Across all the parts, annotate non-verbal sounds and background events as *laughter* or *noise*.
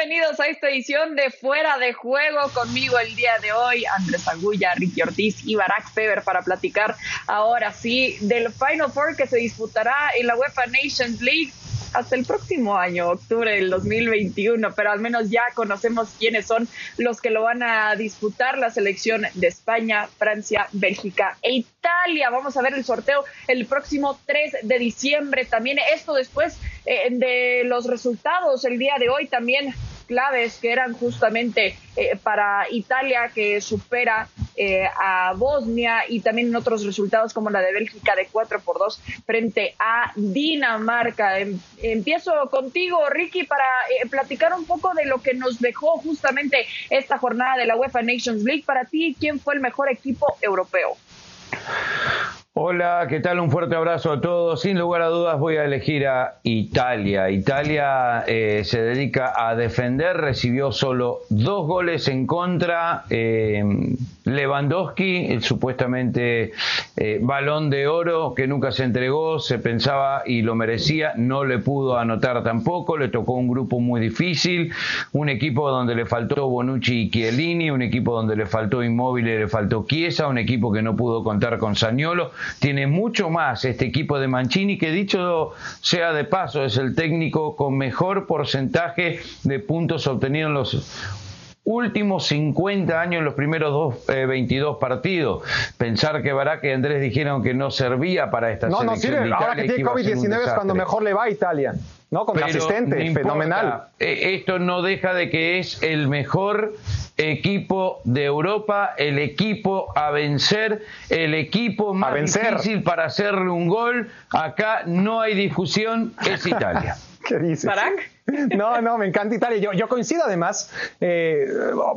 bienvenidos a esta edición de Fuera de Juego. Conmigo el día de hoy, Andrés Agulla, Ricky Ortiz y Barack Feber para platicar ahora sí del Final Four que se disputará en la UEFA Nations League hasta el próximo año, octubre del 2021, pero al menos ya conocemos quiénes son los que lo van a disputar, la selección de España, Francia, Bélgica e Italia. Vamos a ver el sorteo el próximo 3 de diciembre. También esto después eh, de los resultados el día de hoy también claves que eran justamente eh, para Italia que supera eh, a Bosnia y también en otros resultados como la de Bélgica de 4 por 2 frente a Dinamarca. Em, empiezo contigo, Ricky, para eh, platicar un poco de lo que nos dejó justamente esta jornada de la UEFA Nations League. Para ti, ¿quién fue el mejor equipo europeo? Hola, ¿qué tal? Un fuerte abrazo a todos. Sin lugar a dudas voy a elegir a Italia. Italia eh, se dedica a defender, recibió solo dos goles en contra. Eh, Lewandowski, el supuestamente eh, balón de oro que nunca se entregó, se pensaba y lo merecía, no le pudo anotar tampoco, le tocó un grupo muy difícil, un equipo donde le faltó Bonucci y Chiellini, un equipo donde le faltó Inmóvil y le faltó Chiesa, un equipo que no pudo contar con Saniolo, tiene mucho más este equipo de Mancini que dicho sea de paso es el técnico con mejor porcentaje de puntos obtenidos en los últimos 50 años en los primeros dos, 22 eh, partidos. Pensar que Barak y Andrés dijeron que no servía para esta no, selección. No, sirve. Ahora que tiene COVID-19 es cuando mejor le va a Italia. ¿no? Con asistente, fenomenal. Eh, esto no deja de que es el mejor equipo de Europa, el equipo a vencer, el equipo más difícil para hacerle un gol. Acá no hay discusión, es Italia. *laughs* ¿Qué dices? No, no, me encanta Italia. Yo, yo coincido además, eh,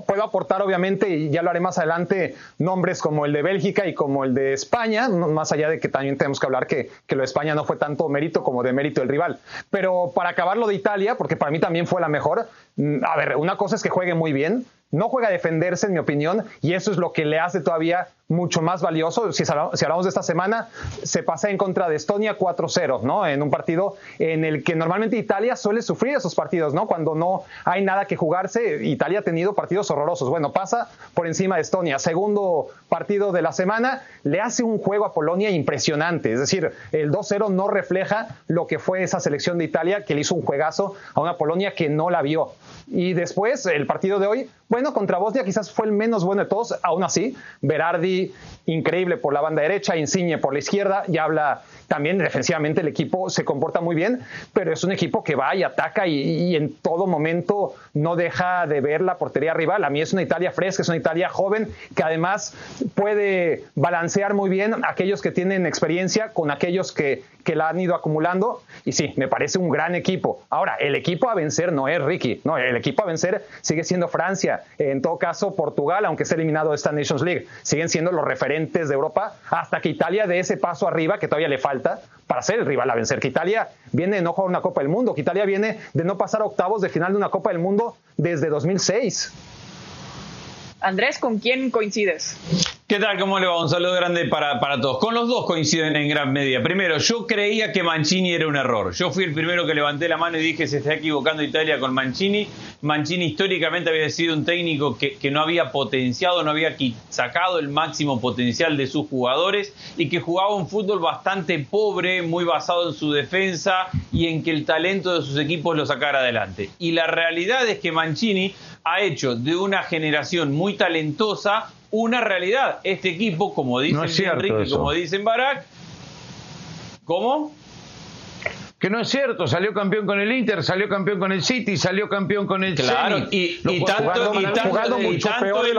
puedo aportar obviamente, y ya lo haré más adelante, nombres como el de Bélgica y como el de España, más allá de que también tenemos que hablar que, que lo de España no fue tanto mérito como de mérito del rival. Pero para acabar lo de Italia, porque para mí también fue la mejor, mm, a ver, una cosa es que juegue muy bien, no juega a defenderse, en mi opinión, y eso es lo que le hace todavía mucho más valioso. Si, hablamos de esta semana, se pasa en contra de Estonia 4-0, ¿no? En un partido en el que normalmente Italia suele sufrir esos partidos, ¿no? Cuando no hay nada que jugarse, Italia ha tenido partidos horrorosos. Bueno, pasa por encima de Estonia. Segundo partido de la semana, le hace un juego a Polonia impresionante. Es decir, el 2-0 no refleja lo que fue esa selección de Italia, que le hizo un juegazo a una Polonia que no la vio. Y después, el partido de hoy, bueno, contra Bosnia quizás fue el menos bueno de todos, aún así, Berardi increíble por la banda derecha, Insigne por la izquierda, y habla también defensivamente el equipo se comporta muy bien, pero es un equipo que va y ataca y, en todo momento no deja de ver la portería rival. A mí es una Italia fresca, es una Italia joven que además puede balancear muy bien aquellos que tienen experiencia con aquellos que, que la han ido acumulando. Y sí, me parece un gran equipo. Ahora, el equipo a vencer no es Ricky, no, el equipo a vencer sigue siendo Francia, en todo caso Portugal, aunque esté eliminado de esta Nations League, siguen siendo los referentes de Europa hasta que Italia dé ese paso arriba que todavía le falta para ser el rival a vencer. Que Italia viene de no jugar una Copa del Mundo, que Italia viene de no pasar octavos de final de una Copa del Mundo desde 2006. Andrés, ¿con quién coincides? ¿Qué tal? ¿Cómo le va? Un saludo grande para, para, todos. Con los dos coinciden en gran medida. Primero, yo creía que Mancini era un error. Yo fui el primero que levanté la mano y dije se está equivocando Italia con Mancini. Mancini históricamente había sido un técnico que, que no había potenciado, no había sacado el máximo potencial de sus jugadores y que jugaba un fútbol bastante pobre, muy basado en su defensa y en que el talento de sus equipos lo sacara adelante. Y la realidad es que Mancini ha hecho de una generación muy talentosa una realidad. Este equipo, como dice Enrique, como dicen Barak, ¿cómo? Que no es cierto, salió campeón con el Inter, salió campeón con el City, salió campeón con el Claro, y, tanto, el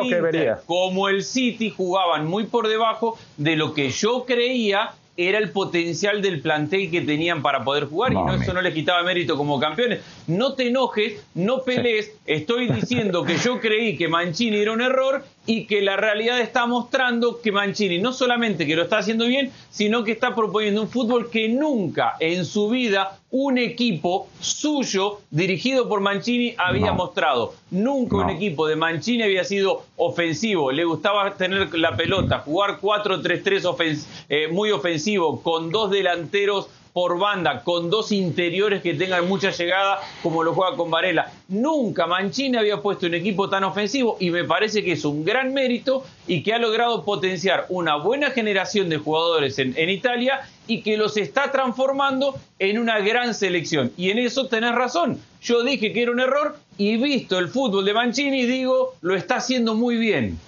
Inter como el City jugaban muy por debajo de lo que yo creía era el potencial del plantel que tenían para poder jugar y no, eso no les quitaba mérito como campeones. No te enojes, no pelees, estoy diciendo que yo creí que Mancini era un error y que la realidad está mostrando que Mancini no solamente que lo está haciendo bien, sino que está proponiendo un fútbol que nunca en su vida un equipo suyo dirigido por Mancini había mostrado. Nunca un equipo de Mancini había sido ofensivo, le gustaba tener la pelota, jugar 4-3-3 eh, muy ofensivo, con dos delanteros por banda con dos interiores que tengan mucha llegada como lo juega con Varela. Nunca Mancini había puesto un equipo tan ofensivo y me parece que es un gran mérito y que ha logrado potenciar una buena generación de jugadores en, Italia y que los está transformando en una gran selección. Y en eso tenés razón. Yo dije que era un error y visto el fútbol de Mancini, digo, lo está haciendo muy bien.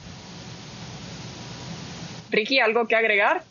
Ricky, ¿algo que agregar?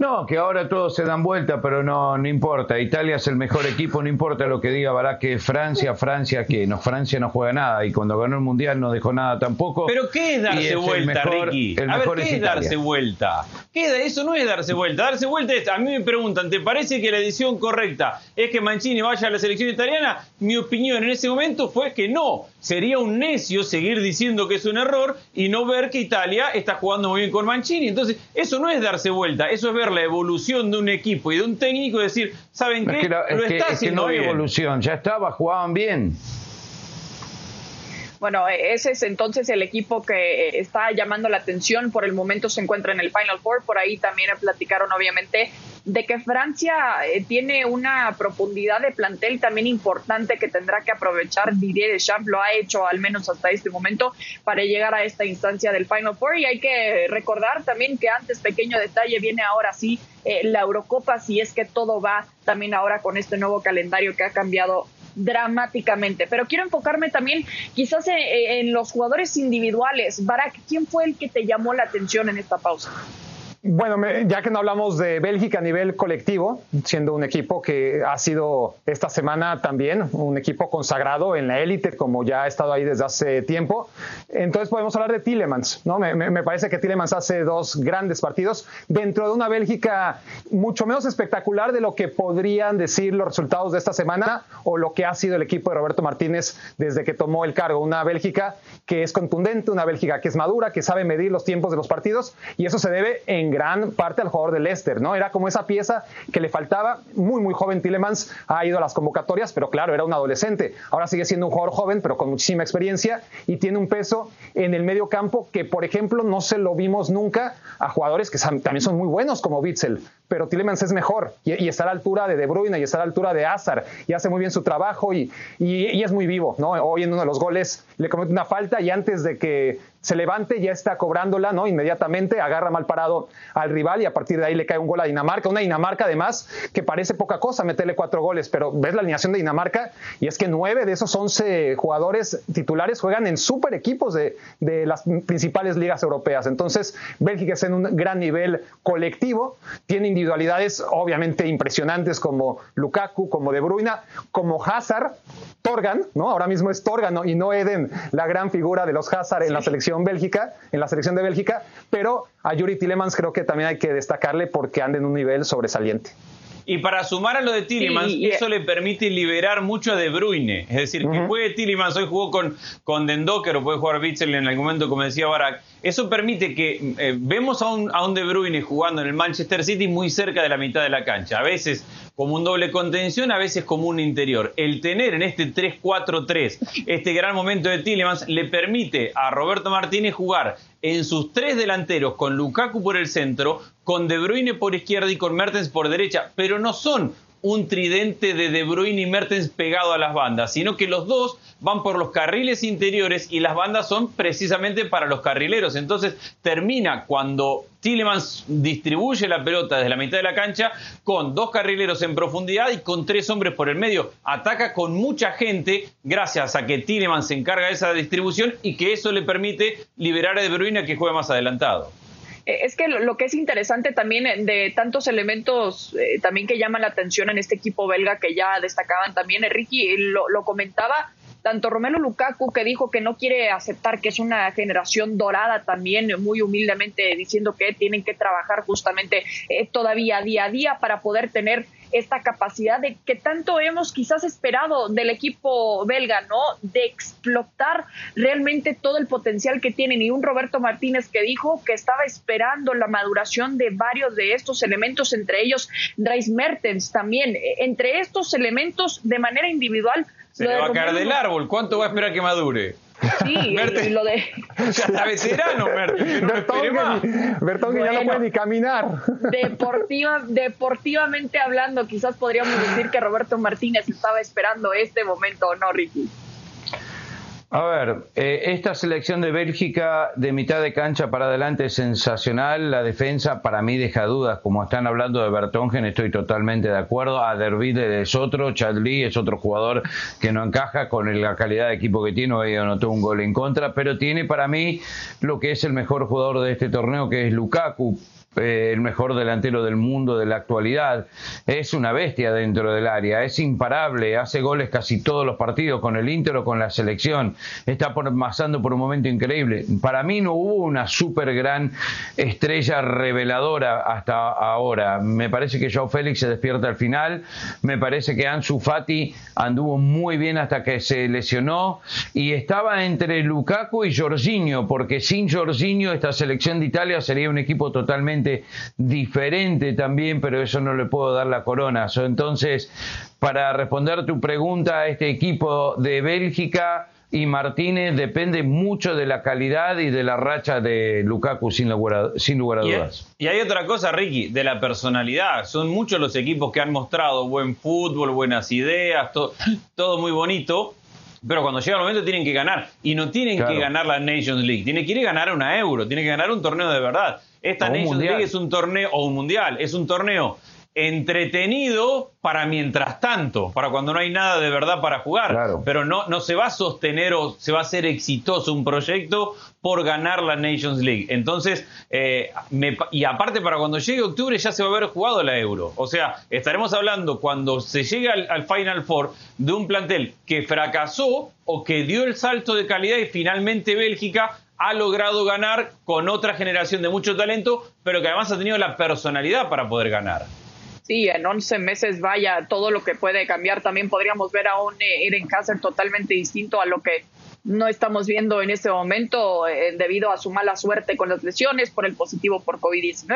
No, que ahora todos se dan vuelta, pero no, no importa. Italia es el mejor equipo, no importa lo que diga Barak, que Francia, Francia, que no, Francia no juega nada y cuando ganó el Mundial no dejó nada tampoco. Pero ¿qué es darse vuelta, Ricky? a ver, ¿qué es, darse vuelta? ¿Qué Eso no es darse vuelta. Darse vuelta es, a mí me preguntan, ¿te parece que la decisión correcta es que Mancini vaya a la selección italiana? Mi opinión en ese momento fue que no. Sería un necio seguir diciendo que es un error y no ver que Italia está jugando muy bien con Mancini. Entonces, eso no es darse vuelta, eso es ver la evolución de un equipo y de un técnico y decir, ¿saben qué? lo está haciendo no hay evolución, ya estaba, jugaban bien. Bueno, ese es entonces el equipo que eh, está llamando la atención. Por el momento se encuentra en el Final Four. Por ahí también platicaron, obviamente, de que Francia eh, tiene una profundidad de plantel también importante que tendrá que aprovechar. Didier Deschamps lo ha hecho al menos hasta este momento para llegar a esta instancia del Final Four. Y hay que recordar también que antes, pequeño detalle, viene ahora sí eh, la Eurocopa, si es que todo va también ahora con este nuevo calendario que ha cambiado dramáticamente. Pero quiero enfocarme también quizás en, los jugadores individuales. Barak, ¿quién fue el que te llamó la atención en esta pausa? Bueno, ya que no hablamos de Bélgica a nivel colectivo, siendo un equipo que ha sido esta semana también un equipo consagrado en la élite, como ya ha estado ahí desde hace tiempo, entonces podemos hablar de Tillemans, ¿no? Me, parece que Tillemans hace dos grandes partidos dentro de una Bélgica mucho menos espectacular de lo que podrían decir los resultados de esta semana o lo que ha sido el equipo de Roberto Martínez desde que tomó el cargo. Una Bélgica que es contundente, una Bélgica que es madura, que sabe medir los tiempos de los partidos y eso se debe en gran parte al jugador de Leicester, ¿no? Era como esa pieza que le faltaba, muy, muy joven Tillemans, ha ido a las convocatorias, pero claro, era un adolescente. Ahora sigue siendo un jugador joven, pero con muchísima experiencia y tiene un peso en el medio campo que, por ejemplo, no se lo vimos nunca a jugadores que también son muy buenos como Witzel, pero Tillemans es mejor y, está a la altura de De Bruyne y está a la altura de Hazard y hace muy bien su trabajo y, y, es muy vivo, ¿no? Hoy en uno de los goles le comete una falta y antes de que se levante, ya está cobrándola, ¿no? Inmediatamente agarra mal parado al rival y a partir de ahí le cae un gol a Dinamarca. Una Dinamarca, además, que parece poca cosa meterle cuatro goles, pero ves la alineación de Dinamarca y es que nueve de esos once jugadores titulares juegan en super equipos de, las principales ligas europeas. Entonces, Bélgica es en un gran nivel colectivo, tiene individualidades obviamente impresionantes como Lukaku, como De Bruyne, como Hazard, Torgan, ¿no? Ahora mismo es Torgan y no Eden, la gran figura de los Hazard en la selección Bélgica, en la selección de Bélgica, pero a Yuri Tillemans creo que también hay que destacarle porque anda en un nivel sobresaliente. Y para sumar a lo de Tillemans, eso le permite liberar mucho a De Bruyne. Es decir, que juegue Tillemans, hoy jugó con, con Dendoker o puede jugar Witzel en algún momento, como decía Barak. Eso permite que eh, vemos a un, a un De Bruyne jugando en el Manchester City muy cerca de la mitad de la cancha. A veces como un doble contención, a veces como un interior. El tener en este 3-4-3 este gran momento de Tillemans le permite a Roberto Martínez jugar en sus tres delanteros con Lukaku por el centro, con De Bruyne por izquierda y con Mertens por derecha, pero no son un tridente de De Bruyne y Mertens pegado a las bandas, sino que los dos van por los carriles interiores y las bandas son precisamente para los carrileros. Entonces termina cuando Tillemans distribuye la pelota desde la mitad de la cancha con dos carrileros en profundidad y con tres hombres por el medio. Ataca con mucha gente gracias a que Tillemans se encarga de esa distribución y que eso le permite liberar a De Bruyne que juegue más adelantado. Eh, es que lo, que es interesante también eh, de tantos elementos eh, también que llaman la atención en este equipo belga que ya destacaban también, Ricky lo, lo comentaba, tanto Romelu Lukaku que dijo que no quiere aceptar que es una generación dorada también, muy humildemente diciendo que tienen que trabajar justamente todavía día a día para poder tener esta capacidad de que tanto hemos quizás esperado del equipo belga, ¿no? De explotar realmente todo el potencial que tienen. Y un Roberto Martínez que dijo que estaba esperando la maduración de varios de estos elementos, entre ellos Dries Mertens también. Entre estos elementos, de manera individual, se le va a caer del árbol. ¿Cuánto va a esperar que madure? Sí, lo de. Ya está veterano, Bertón, que ya no puede ni caminar. Deportiva, deportivamente hablando, quizás podríamos decir que Roberto Martínez estaba esperando este momento, ¿no, Ricky? A ver, eh, esta selección de Bélgica de mitad de cancha para adelante es sensacional. La defensa para mí deja dudas. Como están hablando de Bertongen, estoy totalmente de acuerdo. A Dervide es otro, Chadli es otro jugador que no encaja con la calidad de equipo que tiene. Hoy anotó un gol en contra, pero tiene para mí lo que es el mejor jugador de este torneo, que es Lukaku eh, el mejor delantero del mundo de la actualidad. Es una bestia dentro del área, es imparable, hace goles casi todos los partidos con el Inter o con la selección. Está pasando por un momento increíble. Para mí no hubo una super gran estrella reveladora hasta ahora. Me parece que Joao Félix se despierta al final. Me parece que Ansu Fati anduvo muy bien hasta que se lesionó y estaba entre Lukaku y Jorginho, porque sin Jorginho esta selección de Italia sería un equipo totalmente diferente también, pero eso no le puedo dar la corona. Entonces, para responder tu pregunta, este equipo de Bélgica y Martínez depende mucho de la calidad y de la racha de Lukaku, sin lugar a, sin lugar a dudas. Y, hay otra cosa, Ricky, de la personalidad. Son muchos los equipos que han mostrado buen fútbol, buenas ideas, todo muy bonito, pero cuando llega el momento tienen que ganar. Y no tienen que ganar la Nations League. Tienen que ir a ganar una Euro. Tienen que ganar un torneo de verdad. Esta Nations League es un torneo, o un mundial, es un torneo entretenido para mientras tanto, para cuando no hay nada de verdad para jugar. Pero no, no se va a sostener o se va a ser exitoso un proyecto por ganar la Nations League. Entonces, eh, y aparte para cuando llegue octubre ya se va a haber jugado la Euro. O sea, estaremos hablando cuando se llegue al Final Four de un plantel que fracasó o que dio el salto de calidad y finalmente Bélgica ha logrado ganar con otra generación de mucho talento, pero que además ha tenido la personalidad para poder ganar. Sí, en 11 meses vaya todo lo que puede cambiar. También podríamos ver a un eh, Eren Hazard totalmente distinto a lo que no estamos viendo en este momento eh, debido a su mala suerte con las lesiones, por el positivo por COVID-19.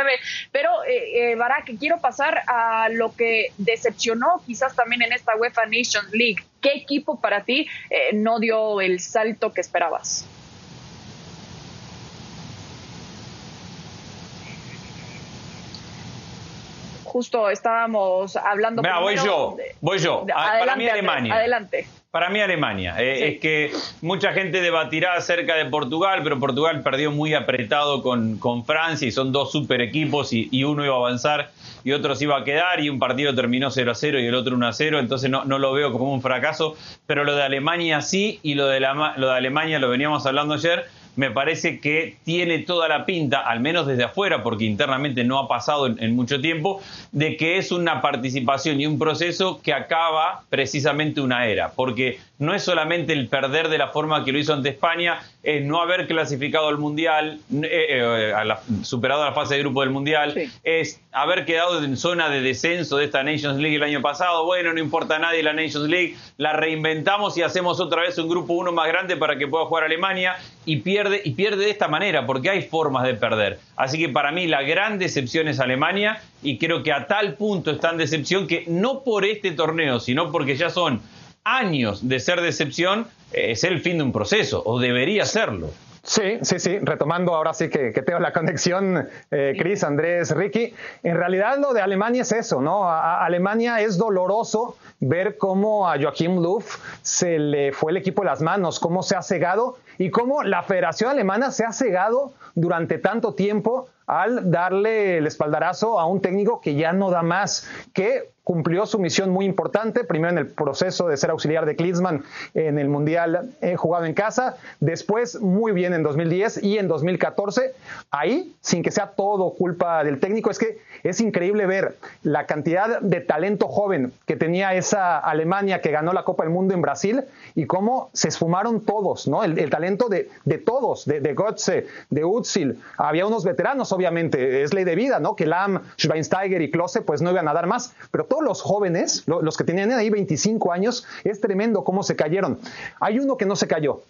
Pero, eh, eh, Barak, quiero pasar a lo que decepcionó quizás también en esta UEFA Nations League. ¿Qué equipo para ti eh, no dio el salto que esperabas? Justo estábamos hablando. Mira, voy yo, voy yo. para mí Alemania. Adelante. Para mí Alemania. Eh, es que mucha gente debatirá acerca de Portugal, pero Portugal perdió muy apretado con, con Francia y son dos super equipos y, uno iba a avanzar y otro se iba a quedar y un partido terminó 0 a 0 y el otro 1 a 0, entonces no, no lo veo como un fracaso, pero lo de Alemania sí y lo de, la, lo de Alemania lo veníamos hablando ayer me parece que tiene toda la pinta, al menos desde afuera, porque internamente no ha pasado en, mucho tiempo, de que es una participación y un proceso que acaba precisamente una era, porque no es solamente el perder de la forma que lo hizo ante España, es no haber clasificado al Mundial, eh, eh, superado la fase de grupo del Mundial, es haber quedado en zona de descenso de esta Nations League el año pasado, bueno, no importa a nadie la Nations League, la reinventamos y hacemos otra vez un grupo uno más grande para que pueda jugar Alemania y pierde, y pierde de esta manera, porque hay formas de perder. Así que para mí la gran decepción es Alemania y creo que a tal punto está en decepción que no por este torneo, sino porque ya son años de ser decepción, eh, es el fin de un proceso, o debería serlo. Sí, sí, sí. Retomando ahora sí que, tengo la conexión, eh, Cris, Andrés, Ricky. En realidad lo de Alemania es eso, ¿no? A, Alemania es doloroso ver cómo a Joachim Löw se le fue el equipo de las manos, cómo se ha cegado y cómo la Federación Alemana se ha cegado durante tanto tiempo al darle el espaldarazo a un técnico que ya no da más, que cumplió su misión muy importante, primero en el proceso de ser auxiliar de Klinsmann en el Mundial eh, jugado en casa, después muy bien en 2010 y en 2014, ahí, sin que sea todo culpa del técnico, es que es increíble ver la cantidad de talento joven que tenía esa Alemania que ganó la Copa del Mundo en Brasil y cómo se esfumaron todos, ¿no? El, talento de, todos, de, de Götze, de Utzil, había unos veteranos, obviamente, es ley de vida, ¿no? Que Lam, Schweinsteiger y Klose pues no iban a dar más, pero los jóvenes, los que tenían ahí 25 años, es tremendo cómo se cayeron. Hay uno que no se cayó,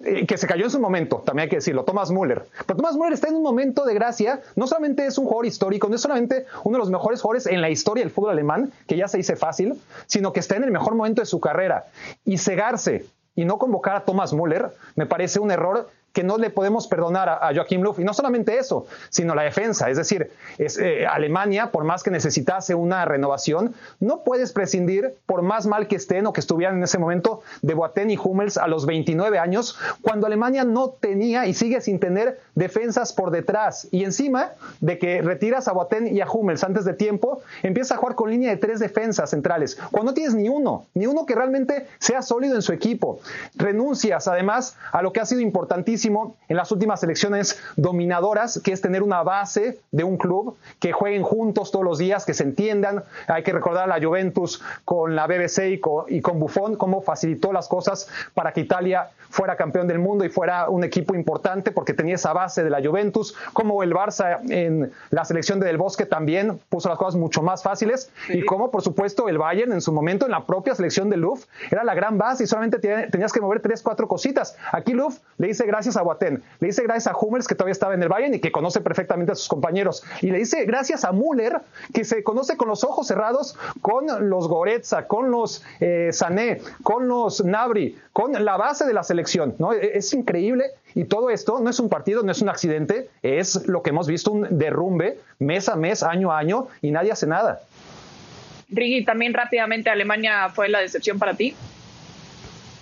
eh, que se cayó en su momento, también hay que decirlo, Thomas Müller. Pero Thomas Müller está en un momento de gracia, no solamente es un jugador histórico, no es solamente uno de los mejores jugadores en la historia del fútbol alemán, que ya se dice fácil, sino que está en el mejor momento de su carrera. Y cegarse y no convocar a Thomas Müller me parece un error que no le podemos perdonar a, Joachim Löw. Y no solamente eso, sino la defensa. Es decir, es, eh, Alemania, por más que necesitase una renovación, no puedes prescindir, por más mal que estén o que estuvieran en ese momento, de Boateng y Hummels a los 29 años, cuando Alemania no tenía y sigue sin tener defensas por detrás. Y encima de que retiras a Boateng y a Hummels antes de tiempo, empieza a jugar con línea de tres defensas centrales, cuando no tienes ni uno, ni uno que realmente sea sólido en su equipo. Renuncias además a lo que ha sido importantísimo en las últimas elecciones dominadoras, que es tener una base de un club, que jueguen juntos todos los días, que se entiendan. Hay que recordar a la Juventus con la BBC y con, y con Buffon, cómo facilitó las cosas para que Italia fuera campeón del mundo y fuera un equipo importante porque tenía esa base de la Juventus, como el Barça en la selección de Del Bosque también puso las cosas mucho más fáciles y como por supuesto el Bayern en su momento en la propia selección de Louvre era la gran base y solamente tenías que mover tres, cuatro cositas. Aquí Louvre le dice gracias a Boateng, le dice gracias a Hummels que todavía estaba en el Bayern y que conoce perfectamente a sus compañeros y le dice gracias a Müller que se conoce con los ojos cerrados con los Goretza, con los eh, Sané, con los Nabri, con la base de la selección. ¿no? E-, es increíble y todo esto no es un partido, no es un accidente, es lo que hemos visto, un derrumbe mes a mes, año a año y nadie hace nada. Rigi, también rápidamente Alemania fue la decepción para ti.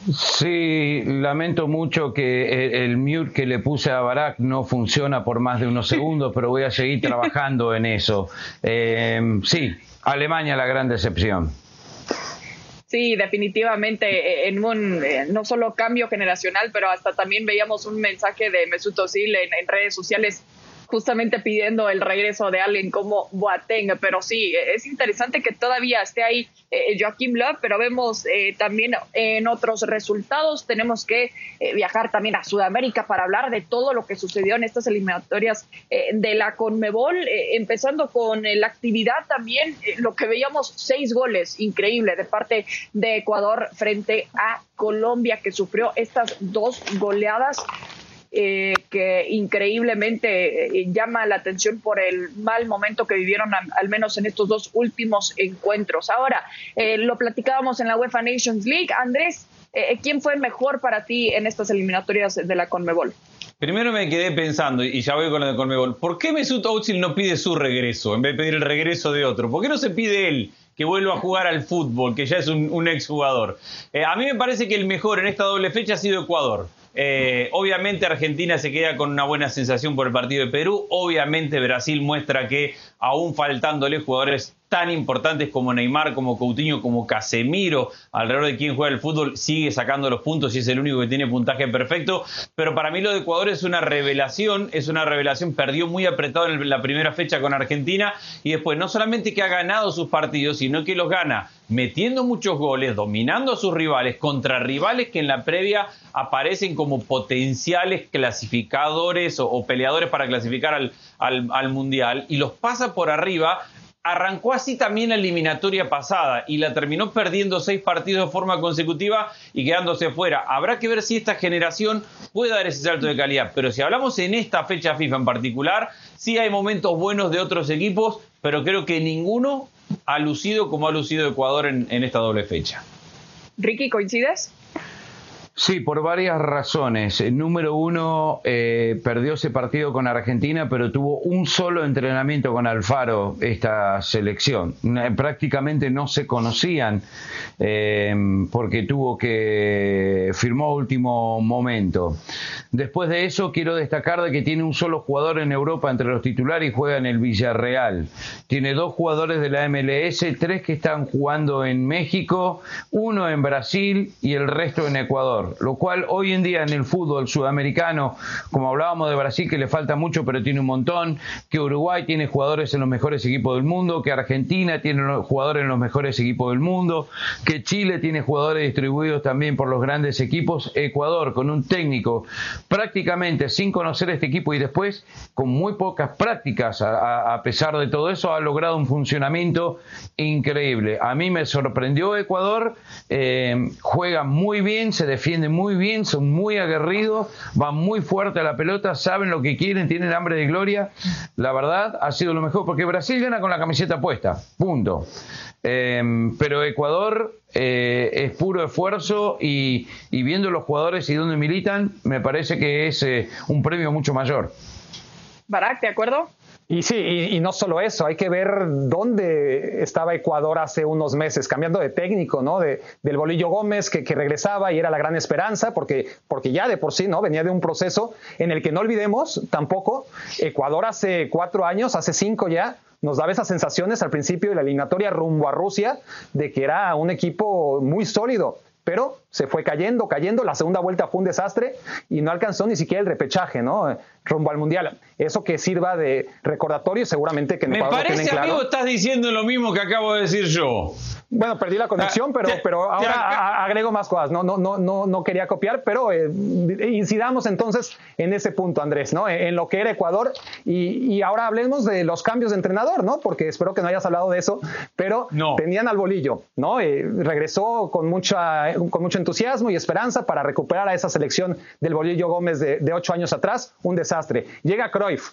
Sí, lamento mucho que el, mute que le puse a Barack no funciona por más de unos segundos, pero voy a seguir trabajando en eso. Eh, sí, Alemania la gran decepción. Sí, definitivamente eh, en un eh, no solo cambio generacional, pero hasta también veíamos un mensaje de Mesut Özil en, en redes sociales justamente pidiendo el regreso de alguien como Boateng, pero sí, es interesante que todavía esté ahí eh, Joaquim Love, pero vemos eh, también en otros resultados, tenemos que eh, viajar también a Sudamérica para hablar de todo lo que sucedió en estas eliminatorias de la Conmebol, empezando con la actividad también, lo que veíamos, seis goles, increíble, de parte de Ecuador frente a Colombia, que sufrió estas dos goleadas eh, que increíblemente eh, llama la atención por el mal momento que vivieron al menos en estos dos últimos encuentros. Ahora, eh, lo platicábamos en la UEFA Nations League. Andrés, ¿quién fue mejor para ti en estas eliminatorias de la Conmebol? Primero me quedé pensando, y ya voy con lo de Conmebol, ¿por qué Mesut Özil no pide su regreso en vez de pedir el regreso de otro? ¿Por qué no se pide él que vuelva a jugar al fútbol, que ya es un exjugador? a mí me parece que el mejor en esta doble fecha ha sido Ecuador. Eh, obviamente Argentina se queda con una buena sensación por el partido de Perú. Obviamente Brasil muestra que aún faltándole jugadores tan importantes como Neymar, como Coutinho, como Casemiro, alrededor de quien juega el fútbol, sigue sacando los puntos y es el único que tiene puntaje perfecto. Pero para mí lo de Ecuador es una revelación, es una revelación, perdió muy apretado en la primera fecha con Argentina y después no solamente que ha ganado sus partidos, sino que los gana metiendo muchos goles, dominando a sus rivales, contra rivales que en la previa aparecen como potenciales clasificadores o, peleadores para clasificar al, al Mundial y los pasa por arriba arrancó así también la eliminatoria pasada y la terminó perdiendo seis partidos de forma consecutiva y quedándose fuera. Habrá que ver si esta generación puede dar ese salto de calidad, pero si hablamos en esta fecha FIFA en particular, sí hay momentos buenos de otros equipos, pero creo que ninguno ha lucido como ha lucido Ecuador en, en esta doble fecha. Ricky, ¿coincides? Sí, por varias razones. Número uno, eh, perdió ese partido con Argentina, pero tuvo un solo entrenamiento con Alfaro esta selección. Prácticamente no se conocían eh, porque tuvo que firmó último momento. Después de eso, quiero destacar de que tiene un solo jugador en Europa entre los titulares y juega en el Villarreal. Tiene dos jugadores de la MLS, tres que están jugando en México, uno en Brasil y el resto en Ecuador lo cual hoy en día en el fútbol sudamericano, como hablábamos de Brasil que le falta mucho pero tiene un montón, que Uruguay tiene jugadores en los mejores equipos del mundo, que Argentina tiene jugadores en los mejores equipos del mundo, que Chile tiene jugadores distribuidos también por los grandes equipos, Ecuador con un técnico prácticamente sin conocer este equipo y después con muy pocas prácticas a, pesar de todo eso ha logrado un funcionamiento increíble. A mí me sorprendió Ecuador, eh, juega muy bien, se defiende muy bien, son muy aguerridos, van muy fuerte a la pelota, saben lo que quieren, tienen hambre de gloria. La verdad, ha sido lo mejor, porque Brasil gana con la camiseta puesta, punto. Em, pero Ecuador eh, es puro esfuerzo y, viendo los jugadores y dónde militan, me parece que es eh, un premio mucho mayor. Barak, ¿de acuerdo? Y sí, y, no solo eso, hay que ver dónde estaba Ecuador hace unos meses, cambiando de técnico, ¿no? De, del Bolillo Gómez que, que, regresaba y era la gran esperanza, porque, porque ya de por sí, ¿no? Venía de un proceso en el que no olvidemos tampoco, Ecuador hace cuatro años, hace cinco ya, nos daba esas sensaciones al principio de la eliminatoria rumbo a Rusia de que era un equipo muy sólido, pero se fue cayendo, cayendo. La segunda vuelta fue un desastre y no alcanzó ni siquiera el repechaje, ¿no? Rumbo al mundial. Eso que sirva de recordatorio, seguramente que Me parece, amigo, estás diciendo lo mismo que acabo de decir yo. Bueno, perdí la conexión, pero, pero ahora agrego más cosas. No, no, no, no, no quería copiar, pero eh, incidamos entonces en ese punto, Andrés, ¿no? En, lo que era Ecuador. Y, y, ahora hablemos de los cambios de entrenador, ¿no? Porque espero que no hayas hablado de eso, pero tenían al bolillo, ¿no? Eh, regresó con mucha, con mucho entusiasmo y esperanza para recuperar a esa selección del bolillo Gómez de, de ocho años atrás. Un desastre. Llega Cruyff.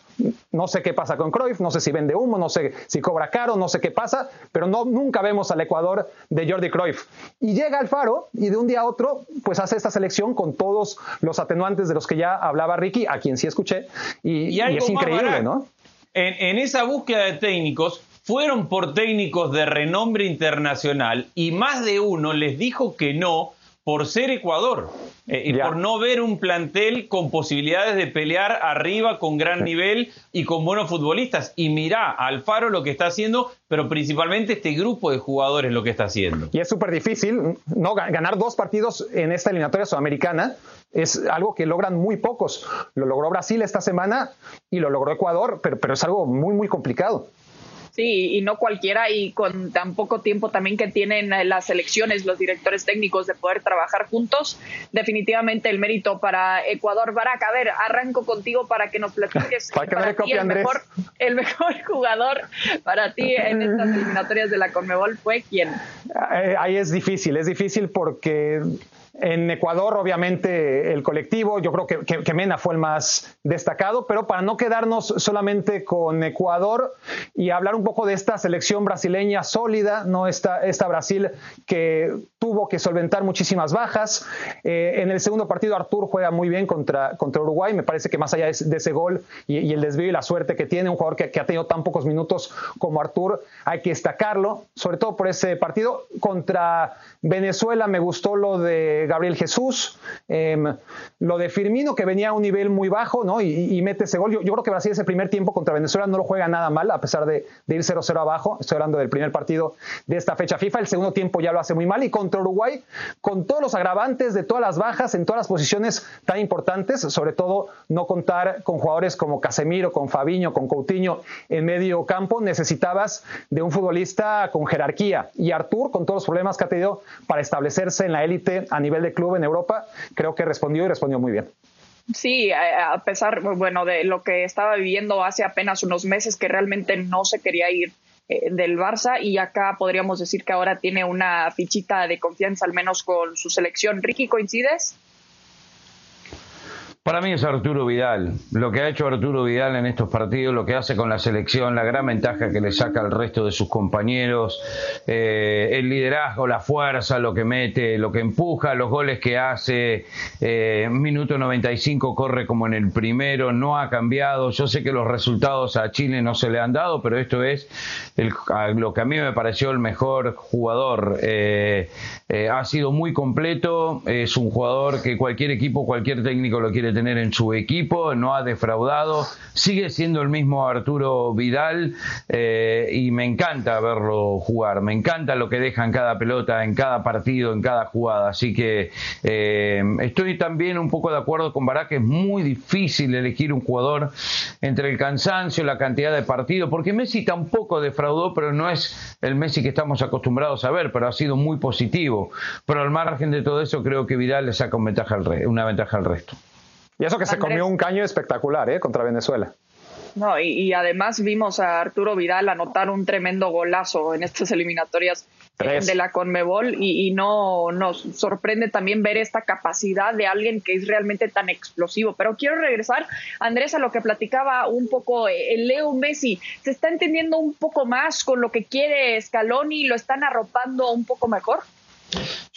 No sé qué pasa con Cruyff, no sé si vende humo, no sé si cobra caro, no sé qué pasa, pero no, nunca vemos al Ecuador de Jordi Cruyff. Y llega Alfaro y de un día a otro, pues hace esta selección con todos los atenuantes de los que ya hablaba Ricky, a quien sí escuché, y, es increíble, ¿no? En, en esa búsqueda de técnicos, fueron por técnicos de renombre internacional y más de uno les dijo que no por ser Ecuador eh, y por no ver un plantel con posibilidades de pelear arriba con gran nivel y con buenos futbolistas. Y mira, Alfaro lo que está haciendo, pero principalmente este grupo de jugadores lo que está haciendo. Y es súper difícil, ¿no? Ganar dos partidos en esta eliminatoria sudamericana es algo que logran muy pocos. Lo logró Brasil esta semana y lo logró Ecuador, pero, pero es algo muy, muy complicado. Sí, y no cualquiera, y con tan poco tiempo también que tienen las elecciones, los directores técnicos de poder trabajar juntos, definitivamente el mérito para Ecuador. Barak, a ver, arranco contigo para que nos platiques *laughs* para, ti el mejor, el mejor *laughs* jugador para ti en estas *laughs* eliminatorias de la Conmebol fue quién. Eh, ahí es difícil, es difícil porque en Ecuador, obviamente, el colectivo, yo creo que, Mena fue el más destacado, pero para no quedarnos solamente con Ecuador y hablar un poco de esta selección brasileña sólida, ¿no? esta, esta Brasil que tuvo que solventar muchísimas bajas. Eh, en el segundo partido, Artur juega muy bien contra, contra Uruguay, me parece que más allá de, ese gol y, el desvío y la suerte que tiene un jugador que, que ha tenido tan pocos minutos como Artur, hay que destacarlo, sobre todo por ese partido. Contra Venezuela me gustó lo de Gabriel Jesús, em, lo de Firmino, que venía a un nivel muy bajo, ¿no? Y, mete ese gol. Yo, creo que Brasil ese primer tiempo contra Venezuela no lo juega nada mal, a pesar de, ir 0-0 abajo. Estoy hablando del primer partido de esta fecha FIFA. El segundo tiempo ya lo hace muy mal. Y contra Uruguay, con todos los agravantes de todas las bajas en todas las posiciones tan importantes, sobre todo no contar con jugadores como Casemiro, con Fabiño, con Coutinho en medio campo, necesitabas de un futbolista con jerarquía. Y Artur, con todos los problemas que ha tenido para establecerse en la élite a nivel de club en Europa, creo que respondió y respondió muy bien. Sí, a pesar, bueno, de lo que estaba viviendo hace apenas unos meses, que realmente no se quería ir eh, del Barça y acá podríamos decir que ahora tiene una fichita de confianza, al menos con su selección. Ricky, ¿coincides? Para mí es Arturo Vidal. Lo que ha hecho Arturo Vidal en estos partidos, lo que hace con la selección, la gran ventaja que le saca al resto de sus compañeros, eh, el liderazgo, la fuerza, lo que mete, lo que empuja, los goles que hace. Eh, minuto 95 corre como en el primero, no ha cambiado. Yo sé que los resultados a Chile no se le han dado, pero esto es lo que a mí me pareció el mejor jugador. Eh, eh, ha sido muy completo, es un jugador que cualquier equipo, cualquier técnico lo quiere tener en su equipo, no ha defraudado, sigue siendo el mismo Arturo Vidal eh, y me encanta verlo jugar, me encanta lo que deja en cada pelota, en cada partido, en cada jugada, así que eh, estoy también un poco de acuerdo con Barak, es muy difícil elegir un jugador entre el cansancio, la cantidad de partidos, porque Messi tampoco defraudó, pero no es el Messi que estamos acostumbrados a ver, pero ha sido muy positivo, pero al margen de todo eso creo que Vidal le saca ventaja al, una ventaja al resto. Y eso que se comió un caño espectacular ¿eh? contra Venezuela. No, y, además vimos a Arturo Vidal anotar un tremendo golazo en estas eliminatorias de la Conmebol y, no nos sorprende también ver esta capacidad de alguien que es realmente tan explosivo. Pero quiero regresar, Andrés, a lo que platicaba un poco eh, el Leo Messi. ¿Se está entendiendo un poco más con lo que quiere Scaloni? ¿Lo están arropando un poco mejor?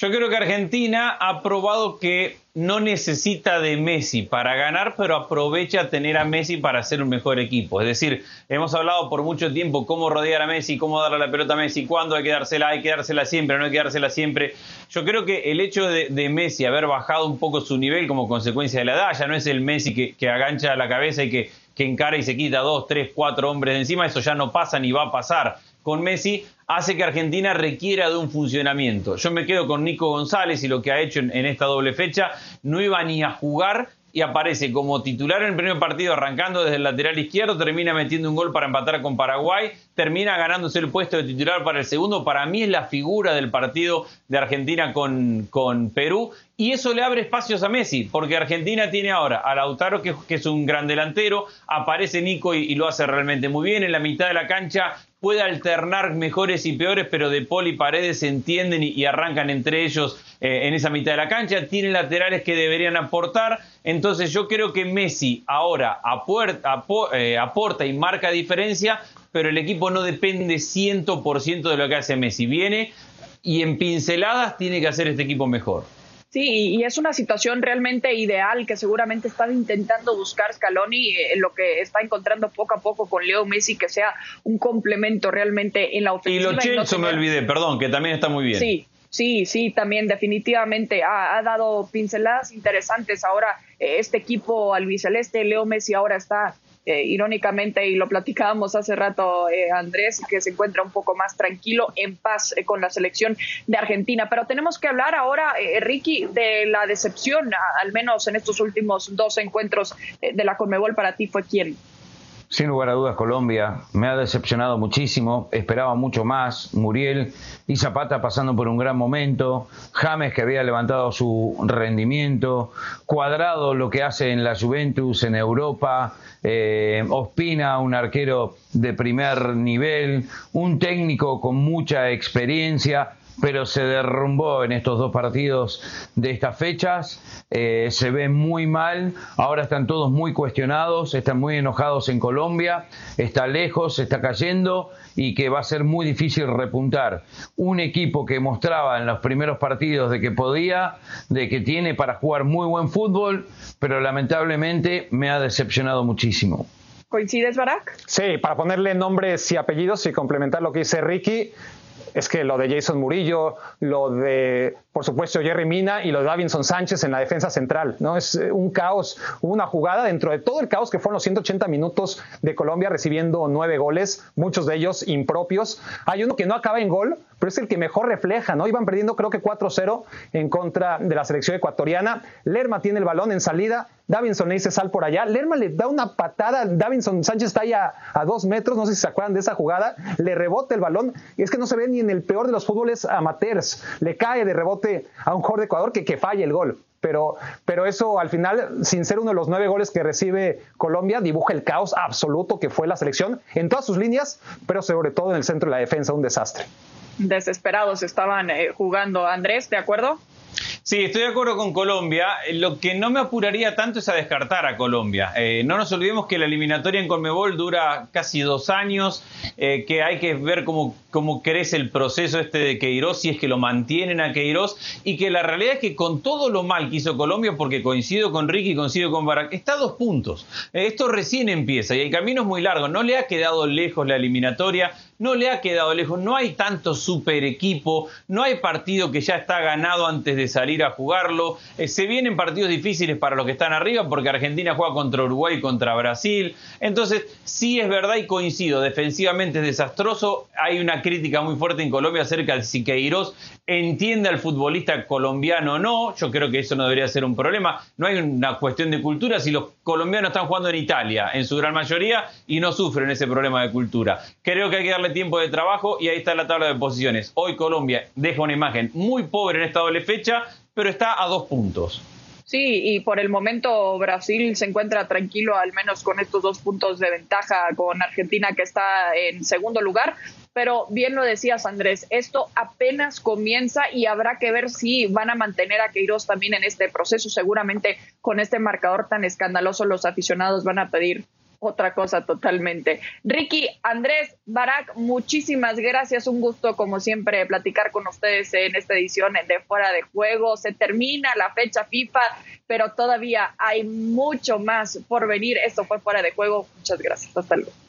Yo creo que Argentina ha probado que no necesita de Messi para ganar, pero aprovecha tener a Messi para hacer un mejor equipo. Es decir, hemos hablado por mucho tiempo cómo rodear a Messi, cómo darle la pelota a Messi, cuándo hay que dársela, hay que dársela siempre, no hay que dársela siempre. Yo creo que el hecho de, Messi haber bajado un poco su nivel como consecuencia de la edad, ya no es el Messi que, que agancha la cabeza y que, que encara y se quita dos, tres, cuatro hombres de encima, eso ya no pasa ni va a pasar con Messi hace que Argentina requiera de un funcionamiento. Yo me quedo con Nico González y lo que ha hecho en, esta doble fecha. No iba ni a jugar y aparece como titular en el primer partido arrancando desde el lateral izquierdo, termina metiendo un gol para empatar con Paraguay, termina ganándose el puesto de titular para el segundo. Para mí es la figura del partido de Argentina con, con Perú y eso le abre espacios a Messi, porque Argentina tiene ahora a Lautaro, que, es un gran delantero, aparece Nico y, lo hace realmente muy bien, en la mitad de la cancha puede alternar mejores y peores, pero De Paul y Paredes se entienden y, arrancan entre ellos eh, en esa mitad de la cancha. Tienen laterales que deberían aportar. Entonces yo creo que Messi ahora eh, aporta y marca diferencia, pero el equipo no depende 100% de lo que hace Messi. Viene y en pinceladas tiene que hacer este equipo mejor. Sí, y es una situación realmente ideal que seguramente están intentando buscar Scaloni, eh, lo que está encontrando poco a poco con Leo Messi, que sea un complemento realmente en la ofensiva. Y lo Chelsea me olvidé, perdón, que también está muy bien. Sí, Sí, sí, también definitivamente ha, dado pinceladas interesantes. Ahora eh, este equipo albiceleste, Leo Messi ahora está eh, irónicamente, y lo platicábamos hace rato, eh, Andrés, que se encuentra un poco más tranquilo, en paz eh, con la selección de Argentina. Pero tenemos que hablar ahora, Ricky, de la decepción, al menos en estos últimos dos encuentros de la Conmebol, para ti fue quién? Sin lugar a dudas, Colombia me ha decepcionado muchísimo. Esperaba mucho más. Muriel y Zapata pasando por un gran momento. James que había levantado su rendimiento. Cuadrado lo que hace en la Juventus, en Europa. Eh, Ospina, un arquero de primer nivel. Un técnico con mucha experiencia pero se derrumbó en estos dos partidos de estas fechas. Eh, se ve muy mal, ahora están todos muy cuestionados, están muy enojados en Colombia, está lejos, está cayendo y que va a ser muy difícil repuntar. Un equipo que mostraba en los primeros partidos de que podía, de que tiene para jugar muy buen fútbol, pero lamentablemente me ha decepcionado muchísimo. ¿Coincides, Barak? Sí, para ponerle nombres y apellidos y complementar lo que dice Ricky, es que lo de Jason Murillo, lo de, por supuesto, Jerry Mina y lo de Davinson Sánchez en la defensa central, ¿no? Es eh, un caos, una jugada dentro de todo el caos que fueron los 180 minutos de Colombia recibiendo nueve goles, muchos de ellos impropios. Hay uno que no acaba en gol, pero es el que mejor refleja, ¿no? Iban perdiendo creo que 4-0 en contra de la selección ecuatoriana. Lerma tiene el balón en salida, Davinson le dice sal por allá, Lerma le da una patada, Davinson Sánchez está ahí a, dos metros, no sé si se acuerdan de esa jugada, le rebota el balón, y es que no se ve ni en el peor de los fútboles amateurs, le cae de rebote a un jugador de Ecuador que, que falla el gol. Pero, pero eso al final, sin ser uno de los nueve goles que recibe Colombia, dibuja el caos absoluto que fue la selección en todas sus líneas, pero sobre todo en el centro de la defensa, un desastre desesperados estaban eh, jugando. Andrés, ¿de acuerdo? Sí, estoy de acuerdo con Colombia. Lo que no me apuraría tanto es a descartar a Colombia. Eh, no nos olvidemos que la eliminatoria en Conmebol dura casi dos años, eh, que hay que ver cómo, cómo crece el proceso este de Queiroz, si es que lo mantienen a Queiroz, y que la realidad es que con todo lo mal que hizo Colombia, porque coincido con Ricky, coincido con Barak, está a dos puntos. esto recién empieza y el camino es muy largo. No le ha quedado lejos la eliminatoria no le ha quedado lejos, no hay tanto super equipo, no hay partido que ya está ganado antes de salir a jugarlo, eh, se vienen partidos difíciles para los que están arriba porque Argentina juega contra Uruguay y contra Brasil, entonces sí es verdad y coincido, defensivamente es desastroso, hay una crítica muy fuerte en Colombia acerca de si Queiroz entiende al futbolista colombiano o no, yo creo que eso no debería ser un problema, no hay una cuestión de cultura. Si los colombianos están jugando en Italia en su gran mayoría y no sufren ese problema de cultura. Creo que hay que darle tiempo de trabajo y ahí está la tabla de posiciones. Hoy Colombia deja una imagen muy pobre en esta doble fecha, pero está a dos puntos. Sí, y por el momento Brasil se encuentra tranquilo, al menos con estos dos puntos de ventaja con Argentina que está en segundo lugar. Pero bien lo decías, Andrés, esto apenas comienza y habrá que ver si van a mantener a Queiroz también en este proceso. Seguramente con este marcador tan escandaloso los aficionados van a pedir otra cosa totalmente. Ricky, Andrés, Barak, muchísimas gracias. Un gusto, como siempre, platicar con ustedes en esta edición de Fuera de Juego. Se termina la fecha FIFA, pero todavía hay mucho más por venir. Esto fue Fuera de Juego. Muchas gracias. Hasta luego.